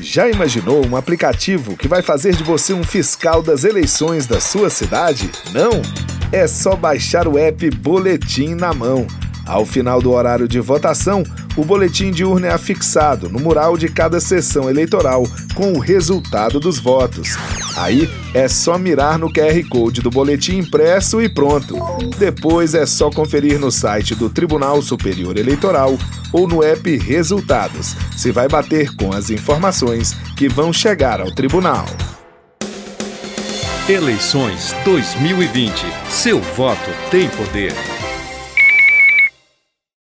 Já imaginou um aplicativo que vai fazer de você um fiscal das eleições da sua cidade? Não? É só baixar o app Boletim na mão. Ao final do horário de votação, o boletim de urna é afixado no mural de cada sessão eleitoral com o resultado dos votos. Aí é só mirar no QR Code do boletim impresso e pronto. Depois é só conferir no site do Tribunal Superior Eleitoral ou no app Resultados, se vai bater com as informações que vão chegar ao tribunal. Eleições 2020. Seu voto tem poder.